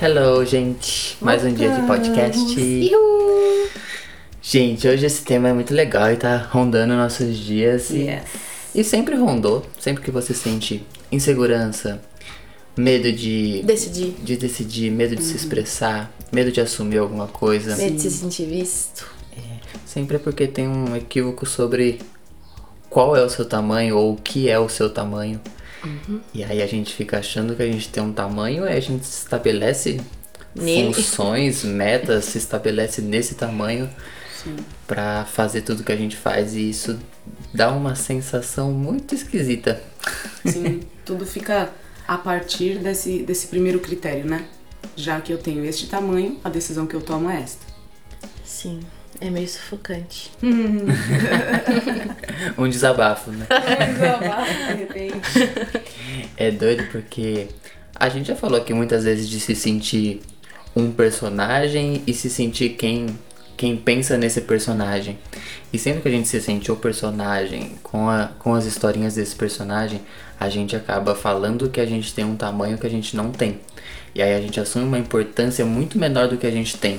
Hello, gente. Mais um dia de podcast. Ihu! Gente, hoje esse tema é muito legal e tá rondando nossos dias. E, Yes. e sempre rondou. Sempre que você sente insegurança, medo de, Decidi. de decidir, medo de se expressar, medo de assumir alguma coisa. Medo de se sentir visto. Sempre é porque tem um equívoco sobre qual é o seu tamanho ou o que é o seu tamanho. E aí a gente fica achando que a gente tem um tamanho e a gente estabelece Nele. funções, metas, se estabelece nesse tamanho pra fazer tudo que a gente faz e isso dá uma sensação muito esquisita. Sim, tudo fica a partir desse, desse primeiro critério, né? Já que eu tenho este tamanho, a decisão que eu tomo é esta. Sim, é meio sufocante. Um desabafo, né? de repente. É doido porque a gente já falou aqui muitas vezes de se sentir um personagem e se sentir quem, quem pensa nesse personagem. E sempre que a gente se sente o personagem com, a, com as historinhas desse personagem, a gente acaba falando que a gente tem um tamanho que a gente não tem. E aí a gente assume uma importância muito menor do que a gente tem.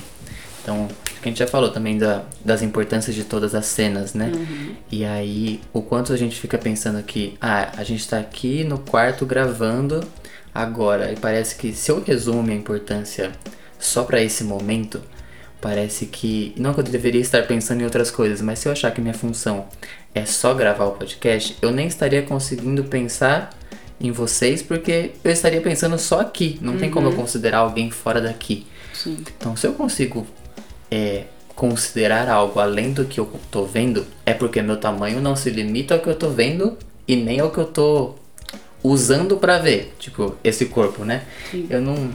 Então, que a gente já falou também da, das importâncias de todas as cenas, né? E aí, o quanto a gente fica pensando que, ah, a gente tá aqui no quarto gravando agora, e parece que se eu resumo minha importância só pra esse momento, parece que. Não que eu deveria estar pensando em outras coisas, mas se eu achar que minha função é só gravar o podcast, eu nem estaria conseguindo pensar em vocês, porque eu estaria pensando só aqui. Não tem como eu considerar alguém fora daqui. Sim. Então, se eu consigo é, considerar algo além do que eu tô vendo, é porque meu tamanho não se limita ao que eu tô vendo e nem ao que eu tô usando pra ver. Tipo, esse corpo, né? Eu não.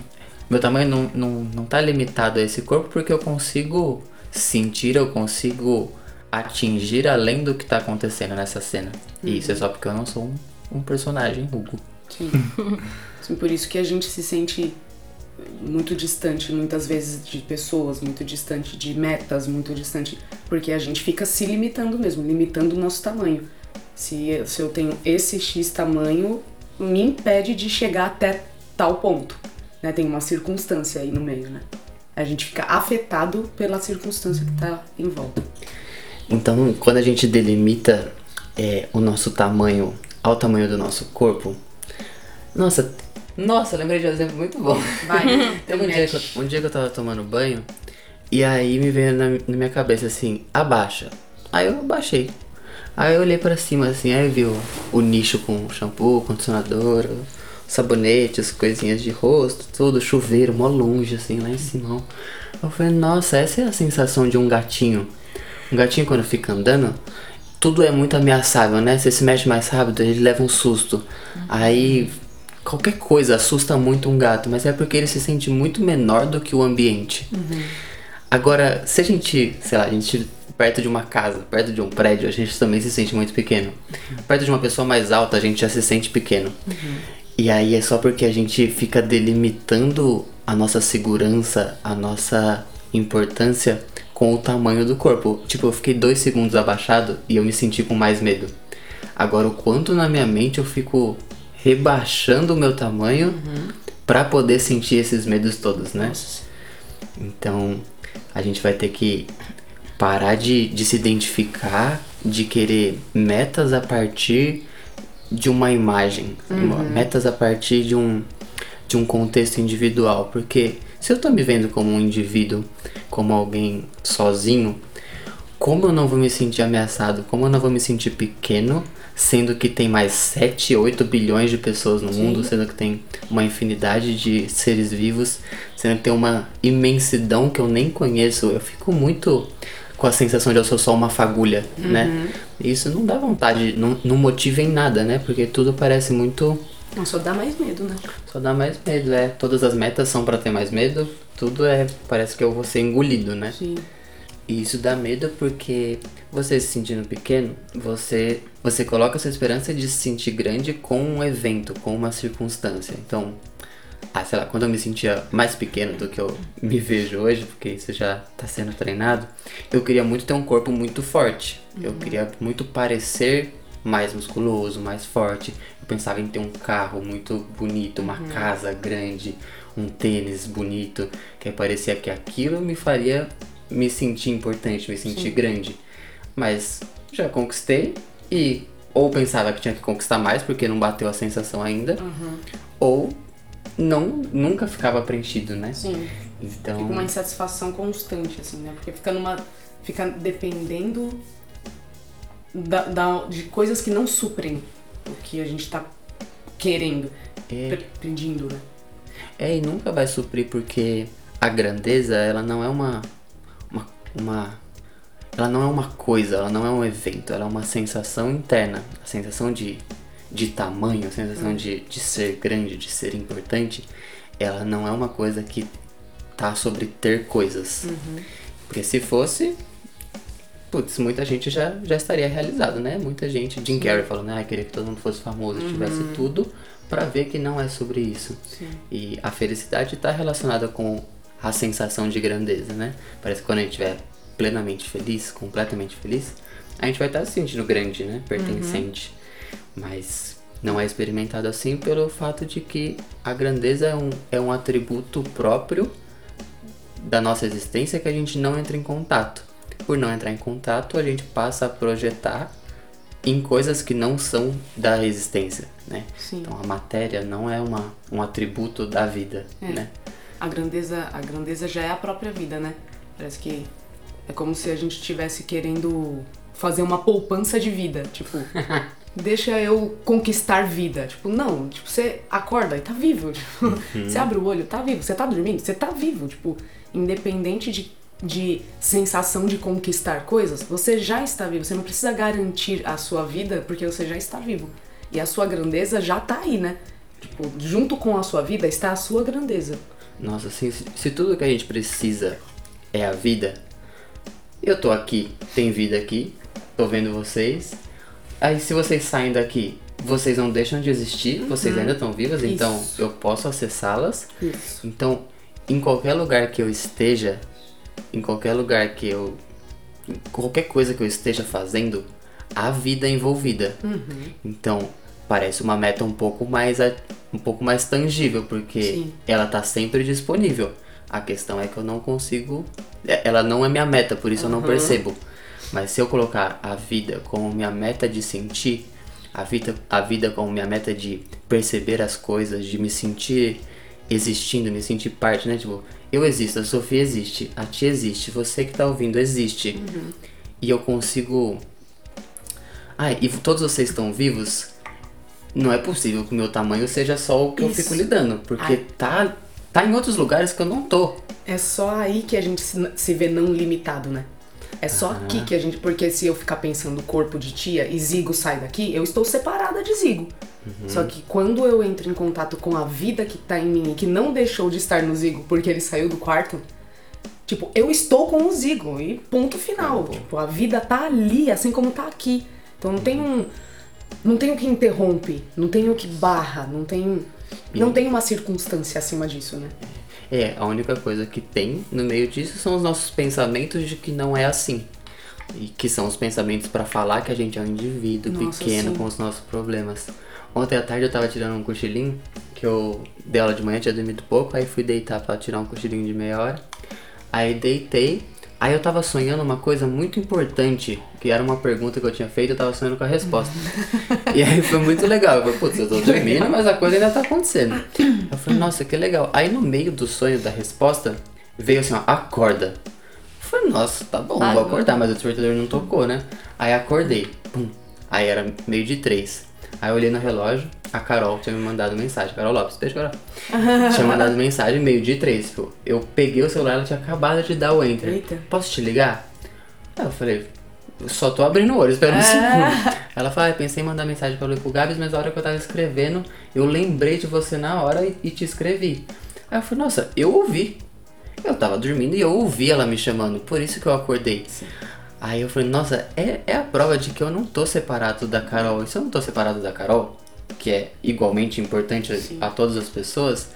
Meu tamanho não, não, não tá limitado a esse corpo porque eu consigo sentir, eu consigo atingir além do que tá acontecendo nessa cena. E isso é só porque eu não sou um, um personagem, Hugo. Sim. Sim, por isso que a gente se sente muito distante, muitas vezes, de pessoas, muito distante de metas, muito distante. Porque a gente fica se limitando mesmo, limitando o nosso tamanho. Se, se eu tenho esse X tamanho, me impede de chegar até tal ponto. Né? Tem uma circunstância aí no meio, né? A gente fica afetado pela circunstância que tá em volta. Então, quando a gente delimita é, o nosso tamanho ao tamanho do nosso corpo, nossa, nossa, lembrei de um exemplo muito bom. Vai, Teve um dia, que eu, um dia que eu tava tomando banho e aí me veio na, na minha cabeça assim, abaixa. Aí eu abaixei. Aí eu olhei pra cima assim, aí eu vi o, nicho com shampoo, condicionador, sabonetes, coisinhas de rosto, tudo, chuveiro, mó longe assim, lá em cima. Eu falei, nossa, essa é a sensação de um gatinho. Um gatinho quando fica andando, tudo é muito ameaçável, né? Você se mexe mais rápido, ele leva um susto. Aí qualquer coisa assusta muito um gato, mas é porque ele se sente muito menor do que o ambiente. Agora, se a gente, sei lá, a gente perto de uma casa, perto de um prédio, a gente também se sente muito pequeno. Perto de uma pessoa mais alta, a gente já se sente pequeno. E aí é só porque a gente fica delimitando a nossa segurança, a nossa importância com o tamanho do corpo. Tipo, eu fiquei dois segundos abaixado e eu me senti com mais medo. Agora, o quanto na minha mente eu fico rebaixando o meu tamanho pra poder sentir esses medos todos, né? Então, a gente vai ter que parar de, de se identificar, de querer metas a partir de uma imagem, uma- metas a partir de um, de um contexto individual. Porque se eu tô me vendo como um indivíduo, como alguém sozinho, como eu não vou me sentir ameaçado? Como eu não vou me sentir pequeno, sendo que tem mais 7, 8 bilhões de pessoas no mundo, sendo que tem uma infinidade de seres vivos, sendo que tem uma imensidão que eu nem conheço. Eu fico muito com a sensação de eu sou só uma fagulha, né? E isso não dá vontade, não, não motiva em nada, né? Porque tudo parece muito. Não, só dá mais medo, né? Só dá mais medo, é. Todas as metas são pra ter mais medo, tudo é. Parece que eu vou ser engolido, né? Sim. E isso dá medo porque você se sentindo pequeno, você você coloca sua esperança de se sentir grande com um evento, com uma circunstância. Então, ah, sei lá, quando eu me sentia mais pequeno do que eu me vejo hoje, porque isso já tá sendo treinado, eu queria muito ter um corpo muito forte. Eu queria muito parecer mais musculoso, mais forte. Eu pensava em ter um carro muito bonito, uma casa grande, um tênis bonito, que parecia que aquilo me faria me sentir importante, me sentir grande. Mas já conquistei e ou pensava que tinha que conquistar mais porque não bateu a sensação ainda, ou não nunca ficava preenchido, né? Sim. Então, Fica uma insatisfação constante, assim, né? Porque fica numa. Fica dependendo da, da- de coisas que não suprem o que a gente tá querendo, é, pe- pedindo, né? é, e nunca vai suprir porque a grandeza, ela não é uma, uma ela não é uma coisa, ela não é um evento, ela é uma sensação interna, a sensação de de tamanho, a sensação de, de ser grande, de ser importante, ela não é uma coisa que tá sobre ter coisas. Porque se fosse, putz, muita gente já, já estaria realizado, né? Muita gente, Jim Carrey falando, ah, queria que todo mundo fosse famoso, tivesse tudo, pra ver que não é sobre isso. Sim. E a felicidade está relacionada com a sensação de grandeza, né? Parece que quando a gente estiver plenamente feliz, completamente feliz, a gente vai estar se sentindo grande, né? Pertencente. Mas não é experimentado assim pelo fato de que a grandeza é um, é um atributo próprio da nossa existência que a gente não entra em contato. Por não entrar em contato, a gente passa a projetar em coisas que não são da existência, né? Sim. Então a matéria não é uma, um atributo da vida, É. né? A grandeza, a grandeza já é a própria vida, né? Parece que é como se a gente estivesse querendo fazer uma poupança de vida, tipo, deixa eu conquistar vida. Tipo, não, tipo, você acorda e tá vivo, tipo, você abre o olho, tá vivo, você tá dormindo, você tá vivo, tipo, independente de, de sensação de conquistar coisas, você já está vivo, você não precisa garantir a sua vida porque você já está vivo. E a sua grandeza já tá aí, né? Tipo, junto com a sua vida está a sua grandeza. Nossa, assim, se, se tudo que a gente precisa é a vida, eu tô aqui, tem vida aqui, tô vendo vocês. Aí se vocês saem daqui, vocês não deixam de existir, vocês ainda estão vivas, então Uhum. Isso. eu posso acessá-las. Então, em qualquer lugar que eu esteja, em qualquer lugar que eu. qualquer coisa que eu esteja fazendo, há vida envolvida. Então, parece uma meta um pouco mais um pouco mais tangível, porque Sim. ela tá sempre disponível. A questão é que eu não consigo. é- Ela não é minha meta, por isso eu não percebo. Mas se eu colocar a vida como minha meta de sentir, a vida, a vida como minha meta de perceber as coisas, de me sentir existindo, me sentir parte, né? Tipo, eu existo, a Sofia existe, a tia existe, você que tá ouvindo existe. E eu consigo. Ah, e todos vocês estão vivos? Não é possível que o meu tamanho seja só o que eu Isso. fico lidando, porque Ai. tá, tá em outros lugares que eu não tô. É só aí que a gente se, vê não limitado, né? É só aqui que a gente. Porque se eu ficar pensando corpo de tia e Zigo sai daqui, eu estou separada de Zigo. Só que quando eu entro em contato com a vida que tá em mim e que não deixou de estar no Zigo porque ele saiu do quarto, tipo, eu estou com o Zigo e ponto final. Tipo, a vida tá ali, assim como tá aqui. Então não tem um. Não tem o que interrompe, não tem o que barra, não tem. Não tem uma circunstância acima disso, né? É, a única coisa que tem no meio disso são os nossos pensamentos de que não é assim. E que são os pensamentos pra falar que a gente é um indivíduo Nossa, pequeno sim. com os nossos problemas. Ontem à tarde eu tava tirando um cochilinho, que eu dei aula de manhã, tinha dormido pouco, aí fui deitar pra tirar um cochilinho de meia hora. Aí deitei, aí eu tava sonhando uma coisa muito importante, que era uma pergunta que eu tinha feito, eu tava sonhando com a resposta. e aí foi muito legal. Eu falei, putz, eu tô dormindo, mas a coisa ainda tá acontecendo. Eu falei, nossa, que legal. Aí no meio do sonho da resposta, veio assim, ó, acorda. Eu falei, nossa, tá bom, vou acordar, mas o despertador não tocou, né? Aí acordei, pum. Aí era meio de três. Aí eu olhei no relógio, a Carol tinha me mandado mensagem. Carol Lopes, beijo, Carol. tinha mandado mensagem meio de três. Tipo, eu peguei o celular, ela tinha acabado de dar o enter. Eita. Posso te ligar? Aí eu falei, só tô abrindo o olho, esperando um segundo. Ela falou, ah, pensei em mandar mensagem pra pro Gabs, mas a hora que eu tava escrevendo, eu lembrei de você na hora e, e te escrevi. Aí eu falei, nossa, eu ouvi. Eu tava dormindo e eu ouvi ela me chamando, por isso que eu acordei. Aí eu falei, nossa, é, é a prova de que eu não tô separado da Carol. E se eu não tô separado da Carol, que é igualmente importante a todas as pessoas,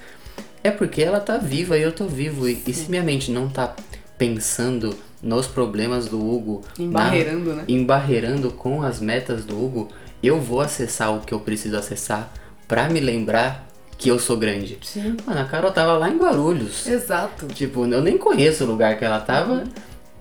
é porque ela tá viva e eu tô vivo. E, e se minha mente não tá pensando nos problemas do Hugo, Embarreirando, né? embarreirando com as metas do Hugo, eu vou acessar o que eu preciso acessar pra me lembrar que eu sou grande. Sim. Mano, a Carol tava lá em Guarulhos. Exato. Tipo, eu nem conheço o lugar que ela tava.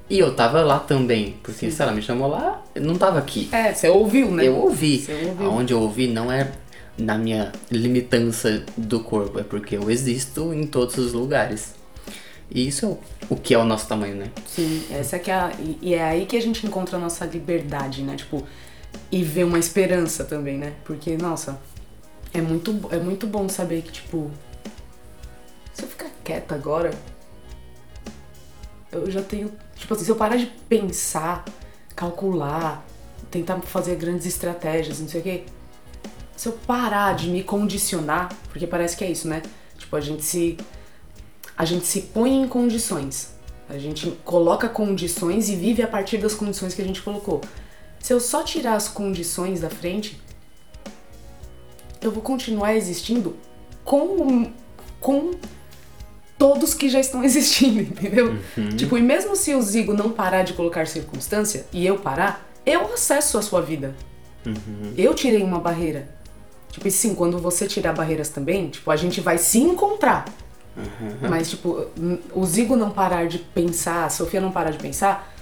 E eu tava lá também. Porque se ela me chamou lá, eu não tava aqui. É, você ouviu, né? Eu ouvi. Você ouviu. Aonde eu ouvi não é na minha limitância do corpo, é porque eu existo em todos os lugares. E isso é o- que é o nosso tamanho, né? Sim, essa é que é a, e- é aí que a gente encontra a nossa liberdade, né? Tipo, e vê uma esperança também, né? Porque, nossa, é muito, é muito bom saber que, tipo, se eu ficar quieta agora, eu já tenho. Tipo assim, se eu parar de pensar, calcular, tentar fazer grandes estratégias, não sei o quê. Se eu parar de me condicionar, porque parece que é isso, né? Tipo, a gente se. A gente se põe em condições. A gente coloca condições e vive a partir das condições que a gente colocou. Se eu só tirar as condições da frente, eu vou continuar existindo com, com todos que já estão existindo, entendeu? Tipo, e mesmo se o Zigo não parar de colocar circunstância e eu parar, eu acesso a sua vida. Eu tirei uma barreira. Tipo, e sim, quando você tirar barreiras também, tipo, a gente vai se encontrar. Mas, tipo, o Zigo não parar de pensar, a Sofia não parar de pensar,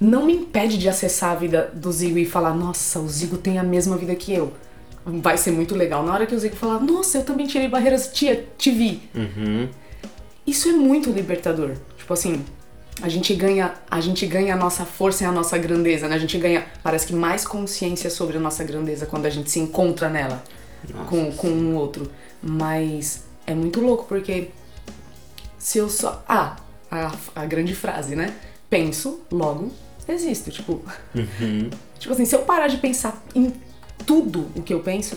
não me impede de acessar a vida do Zigo e falar, nossa, o Zigo tem a mesma vida que eu. Vai ser muito legal. Na hora que o Zigo falar, nossa, eu também tirei barreiras, tia, te vi. Uhum. Isso é muito libertador. Tipo assim, a gente ganha, a gente ganha a nossa força e a nossa grandeza, né? A gente ganha, parece que mais consciência sobre a nossa grandeza quando a gente se encontra nela com, com um outro. Mas é muito louco porque se eu só. Ah, a, a grande frase, né? Penso, logo existo. Tipo. Tipo assim, se eu parar de pensar em tudo o que eu penso,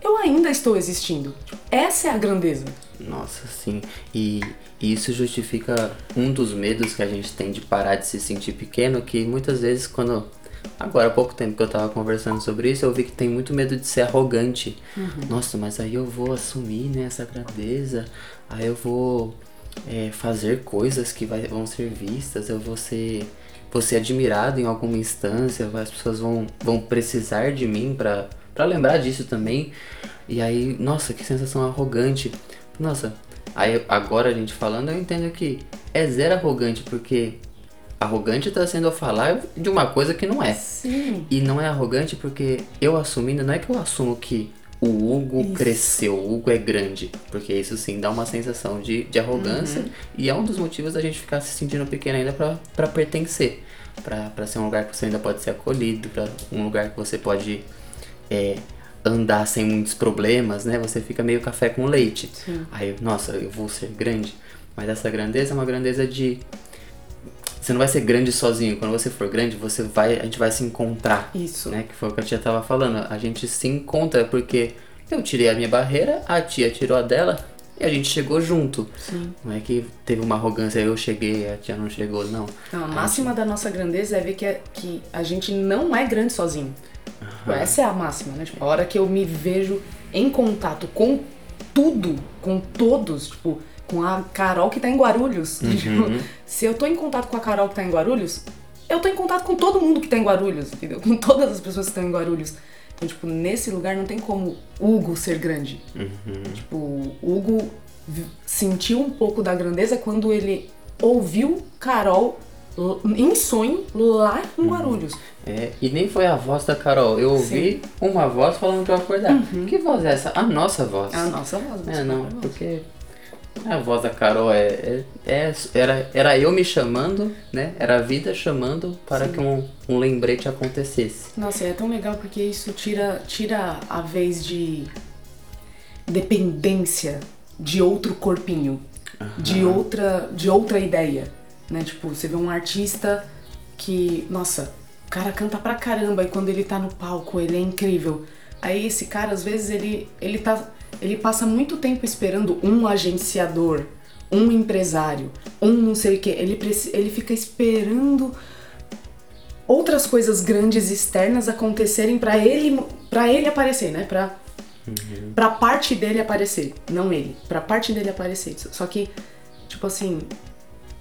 eu ainda estou existindo. Tipo, essa é a grandeza. Nossa, sim. E isso justifica um dos medos que a gente tem de parar de se sentir pequeno, que muitas vezes quando. Agora há pouco tempo que eu tava conversando sobre isso, eu vi que tem muito medo de ser arrogante. Nossa, mas aí eu vou assumir né, essa grandeza, aí eu vou é, fazer coisas que vai- vão ser vistas, eu vou ser, vou ser admirado em alguma instância, as pessoas vão, vão precisar de mim pra, pra lembrar disso também. E aí, nossa, que sensação arrogante. Nossa, aí agora a gente falando, eu entendo que é zero arrogante, porque arrogante tá sendo eu falar de uma coisa que não é. Sim. E não é arrogante porque eu assumindo, não é que eu assumo que o Hugo cresceu, o Hugo é grande. Porque isso sim dá uma sensação de, de arrogância. E é um dos motivos da gente ficar se sentindo pequeno ainda pra, pra pertencer. Pra ser um lugar que você ainda pode ser acolhido, pra um lugar que você pode é, andar sem muitos problemas, né? Você fica meio café com leite. Aí, eu, nossa, eu vou ser grande. Mas essa grandeza é uma grandeza de. Você não vai ser grande sozinho. Quando você for grande, você vai, a gente vai se encontrar Isso. né? Que foi o que a tia tava falando. A gente se encontra porque eu tirei a minha barreira, a tia tirou a dela e a gente chegou junto. Sim. Não é que teve uma arrogância, eu cheguei, a tia não chegou, não. Não, a máxima da nossa grandeza é ver que, é- que a gente não é grande sozinho. Tipo, Essa é a máxima, né? Tipo, a hora que eu me vejo em contato com tudo, com todos, tipo, com a Carol que tá em Guarulhos. Tipo, se eu tô em contato com a Carol que tá em Guarulhos, eu tô em contato com todo mundo que tá em Guarulhos, entendeu? Com todas as pessoas que estão em Guarulhos. Então, tipo, nesse lugar não tem como Hugo ser grande. Tipo, o Hugo sentiu um pouco da grandeza quando ele ouviu Carol em sonho lá em Guarulhos. É, e nem foi a voz da Carol. Eu ouvi uma voz falando pra eu acordar. Que voz é essa? A nossa voz. A nossa voz. É, não, porque a voz da Carol é, é, é- era, era eu me chamando, né? Era a vida chamando para que um, um lembrete acontecesse. Nossa, é tão legal porque isso tira, tira a vez de dependência de outro corpinho, de outra, de outra ideia, né? Tipo, você vê um artista que, nossa, o cara canta pra caramba e quando ele tá no palco, ele é incrível. Aí esse cara, às vezes, ele, ele tá. Ele passa muito tempo esperando um agenciador, um empresário, um não sei o que. Ele, ele fica esperando outras coisas grandes externas acontecerem pra ele para ele aparecer, né? Pra Pra parte dele aparecer, não ele. Pra parte dele aparecer. Só que, tipo assim,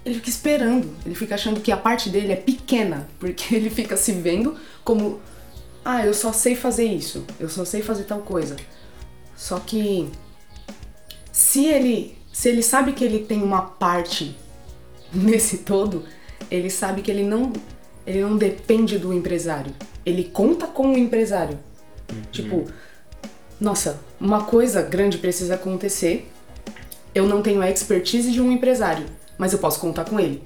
ele fica esperando. Ele fica achando que a parte dele é pequena. Porque ele fica se vendo como. Ah, eu só sei fazer isso. Eu só sei fazer tal coisa. Só que. Se ele. Se ele sabe que ele tem uma parte nesse todo, ele sabe que ele não. Ele não depende do empresário. Ele conta com o empresário. Tipo, nossa, uma coisa grande precisa acontecer. Eu não tenho a expertise de um empresário, mas eu posso contar com ele.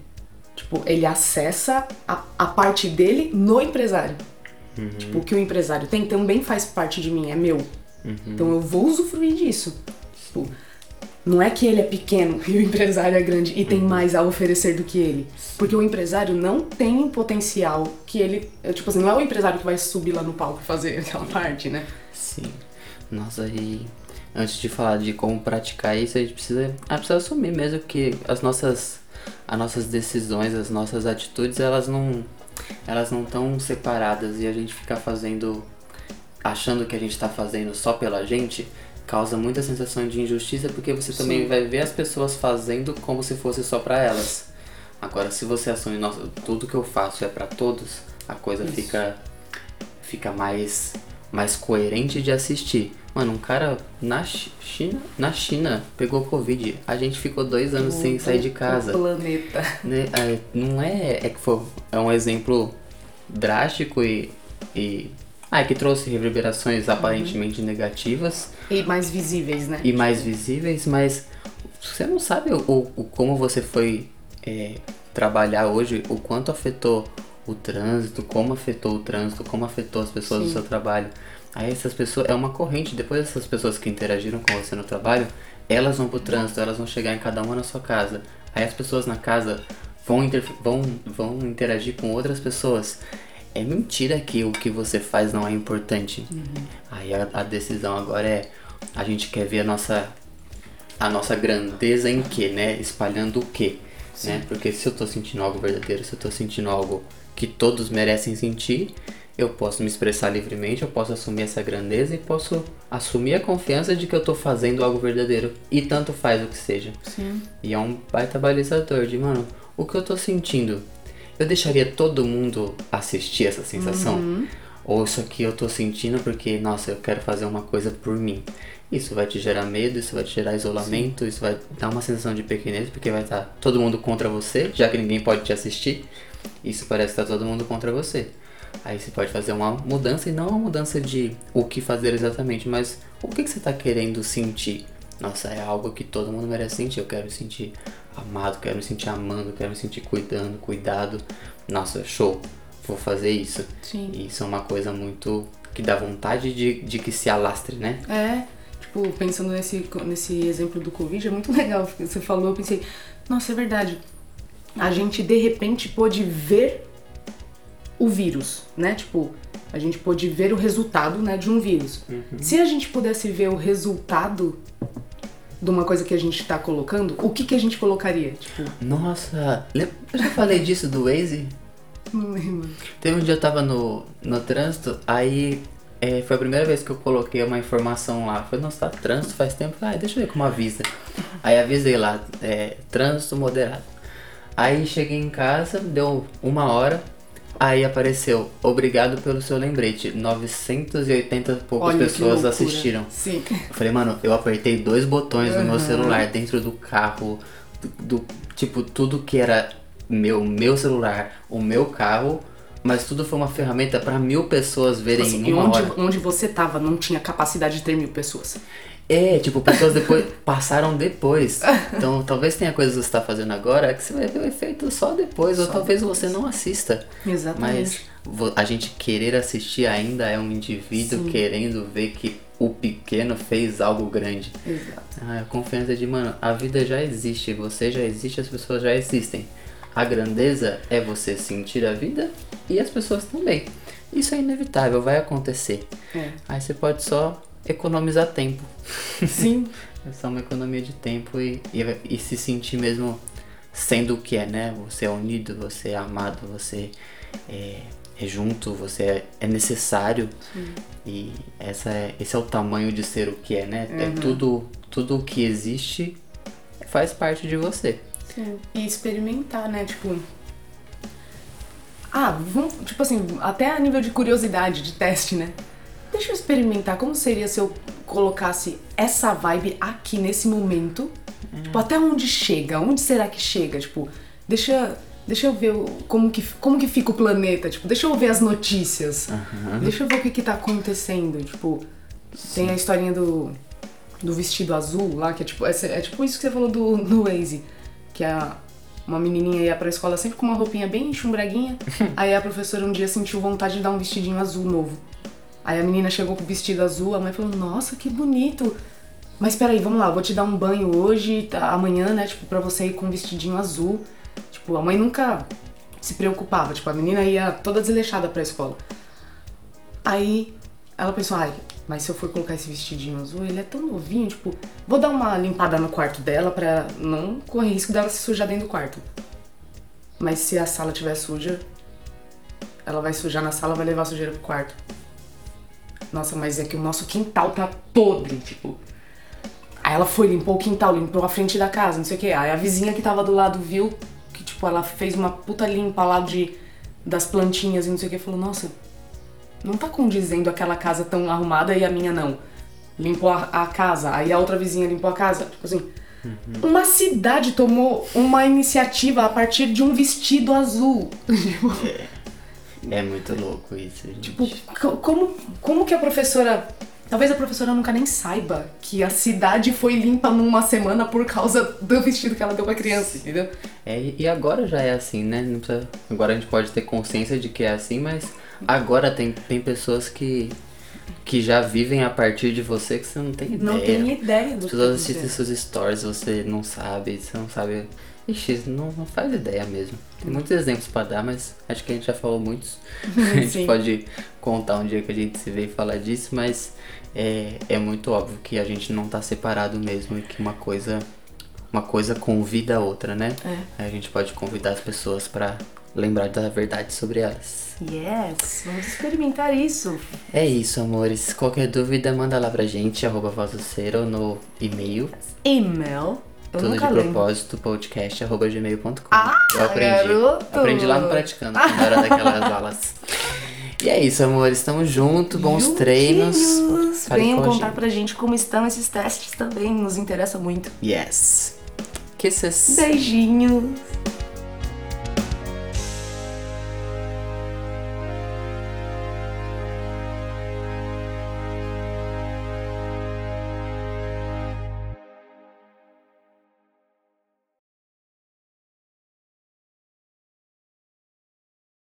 Tipo, ele acessa a, a parte dele no empresário. Tipo, o que o empresário tem também faz parte de mim, é meu. Então eu vou usufruir disso. Tipo, não é que ele é pequeno e o empresário é grande e tem mais a oferecer do que ele. Porque o empresário não tem o potencial que ele. Tipo assim, não é o empresário que vai subir lá no palco e fazer aquela parte, né? Sim. Nossa, e antes de falar de como praticar isso, a gente precisa, ah, precisa assumir mesmo que as nossas, as nossas decisões, as nossas atitudes, elas não elas não estão separadas e a gente ficar fazendo achando que a gente está fazendo só pela gente causa muita sensação de injustiça porque você também Sim. vai ver as pessoas fazendo como se fosse só pra elas. Agora, se você assume, nossa, tudo que eu faço é pra todos, a coisa Isso. fica fica mais mais coerente de assistir. Mano, um cara na Chi- China, na China pegou Covid. A gente ficou dois anos sem sair de casa. O planeta. Né? É, não é. É que foi. É um exemplo drástico e. e ah, que trouxe reverberações aparentemente negativas E mais visíveis, né? e mais visíveis, mas você não sabe o, o- como você foi é, trabalhar hoje, o quanto afetou o trânsito, como afetou o trânsito, como afetou as pessoas do Sim. seu trabalho. Aí essas pessoas, é uma corrente, depois essas pessoas que interagiram com você no trabalho, elas vão pro trânsito, elas vão chegar em cada uma na sua casa. Aí as pessoas na casa vão, vão, vão interagir com outras pessoas. É mentira que o que você faz não é importante. Aí a, a decisão agora é a gente quer ver a nossa a nossa grandeza em quê, né? Espalhando o quê, né? Porque se eu tô sentindo algo verdadeiro, se eu tô sentindo algo que todos merecem sentir, eu posso me expressar livremente, eu posso assumir essa grandeza e posso assumir a confiança de que eu tô fazendo algo verdadeiro. E tanto faz o que seja. Sim. E é um baita balizador de, mano, o que eu tô sentindo? Eu deixaria todo mundo assistir essa sensação? Ou isso aqui eu tô sentindo porque, nossa, eu quero fazer uma coisa por mim. Isso vai te gerar medo, isso vai te gerar isolamento, isso vai dar uma sensação de pequenez, porque vai estar todo mundo contra você, já que ninguém pode te assistir. Isso parece estar todo mundo contra você. Aí você pode fazer uma mudança e não uma mudança de o que fazer exatamente, mas o que, que você está querendo sentir. Nossa, é algo que todo mundo merece sentir. Eu quero me sentir amado, quero me sentir amando, quero me sentir cuidando, cuidado. Nossa, show, vou fazer isso. Sim. E isso é uma coisa muito que dá vontade de, de que se alastre, né? É, tipo, pensando nesse, nesse exemplo do Covid, é muito legal. Você falou, eu pensei, nossa, é verdade. A gente de repente pôde ver o vírus, né? Tipo, a gente pôde ver o resultado, né, de um vírus. Se a gente pudesse ver o resultado de uma coisa que a gente tá colocando, o que que a gente colocaria? Tipo, Nossa, eu já falei disso do Waze? não lembro. Teve um dia eu tava no, no trânsito, aí é, foi a primeira vez que eu coloquei uma informação lá. Foi, nossa, tá trânsito faz tempo. Ah, deixa eu ver como avisa. Aí avisei lá, é, trânsito moderado. Aí cheguei em casa, deu uma hora, aí apareceu, obrigado pelo seu lembrete. 980 e poucas Olha pessoas assistiram. Sim. Eu falei, mano, eu apertei dois botões no meu celular dentro do carro, do, do- tipo, tudo que era meu, meu celular, o meu carro, mas tudo foi uma ferramenta pra mil pessoas verem Assim, em uma onde, hora. onde você tava não tinha capacidade de ter mil pessoas. É, tipo, pessoas depois passaram depois. Então, talvez tenha coisas que você tá fazendo agora que você vai ver o efeito só depois, ou Só talvez você não assista. Exatamente. Mas a gente querer assistir ainda é um indivíduo Sim. querendo ver que o pequeno fez algo grande. Exato. Ah, a confiança de, mano, a vida já existe, você já existe, as pessoas já existem. A grandeza é você sentir a vida e as pessoas também. Isso é inevitável, vai acontecer. É. Aí você pode só economizar tempo. Sim. É só uma economia de tempo e, e, e se sentir mesmo sendo o que é, né? Você é unido, você é amado, você é, é junto, você é, é necessário. E essa é, esse é o tamanho de ser o que é, né? É tudo, tudo o que existe faz parte de você. Sim. E experimentar, né? Tipo. Ah, vamos, tipo assim, até a nível de curiosidade, de teste, né? Deixa eu experimentar como seria se eu colocasse essa vibe aqui nesse momento. Tipo, até onde chega? Onde será que chega? Tipo, deixa, deixa eu ver como que, como que fica o planeta. Tipo, deixa eu ver as notícias. Deixa eu ver o que que tá acontecendo. Tipo, tem a historinha do, do vestido azul lá, que é tipo, é, é tipo isso que você falou do, do Waze. Que a, uma menininha ia pra escola sempre com uma roupinha bem chumbreguinha. aí a professora um dia sentiu vontade de dar um vestidinho azul novo. Aí a menina chegou com o vestido azul, a mãe falou, nossa, que bonito. Mas peraí, vamos lá, vou te dar um banho hoje, tá, amanhã, né? Tipo, pra você ir com um vestidinho azul. Tipo, a mãe nunca se preocupava. Tipo, a menina ia toda desleixada pra escola. Aí ela pensou, ai, mas se eu for colocar esse vestidinho azul, ele é tão novinho, tipo, vou dar uma limpada no quarto dela pra não correr risco dela se sujar dentro do quarto. Mas se a sala tiver suja, ela vai sujar na sala, vai levar a sujeira pro quarto. Nossa, mas é que o nosso quintal tá podre, tipo. Aí ela foi, limpou o quintal, limpou a frente da casa, não sei o que. Aí a vizinha que tava do lado viu que, tipo, ela fez uma puta limpa lá de, das plantinhas e não sei o que. Falou, nossa, não tá condizendo aquela casa tão arrumada e a minha não. Limpou a, a casa, aí a outra vizinha limpou a casa. Tipo assim, uma cidade tomou uma iniciativa a partir de um vestido azul. É muito louco isso, gente. Tipo, co- como, como que a professora. Talvez a professora nunca nem saiba que a cidade foi limpa numa semana por causa do vestido que ela deu pra criança, entendeu? É, e agora já é assim, né? Precisa- agora a gente pode ter consciência de que é assim, mas agora tem, tem pessoas que, que já vivem a partir de você que você não tem ideia. Não tem ideia do As pessoas assistem seus stories, você não sabe, você não sabe. Ixi, não, não faz ideia mesmo. Tem muitos exemplos pra dar, mas acho que a gente já falou muitos. a gente pode contar um dia que a gente se vê e falar disso, mas é, é muito óbvio que a gente não tá separado mesmo e que uma coisa, uma coisa convida a outra, né? É. Aí a gente pode convidar as pessoas pra lembrar da verdade sobre elas. Yes, vamos experimentar isso. É isso, amores. Qualquer dúvida, manda lá pra gente, arroba no e-mail E-mail. Eu Tudo de lembro. propósito, podcast, arroba gmail.com. Ah, Eu aprendi. garoto! Aprendi lá no Praticando, na hora daquelas aulas. E é isso, amores. Tamo junto, bons treinos. Juntinhos. Fale Venham contar gente. pra gente como estão esses testes também, nos interessa muito. Yes. Kisses. Beijinhos.